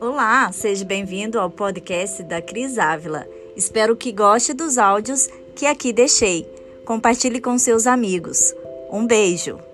Olá, seja bem-vindo ao podcast da Cris Ávila. Espero que goste dos áudios que aqui deixei. Compartilhe com seus amigos. Um beijo!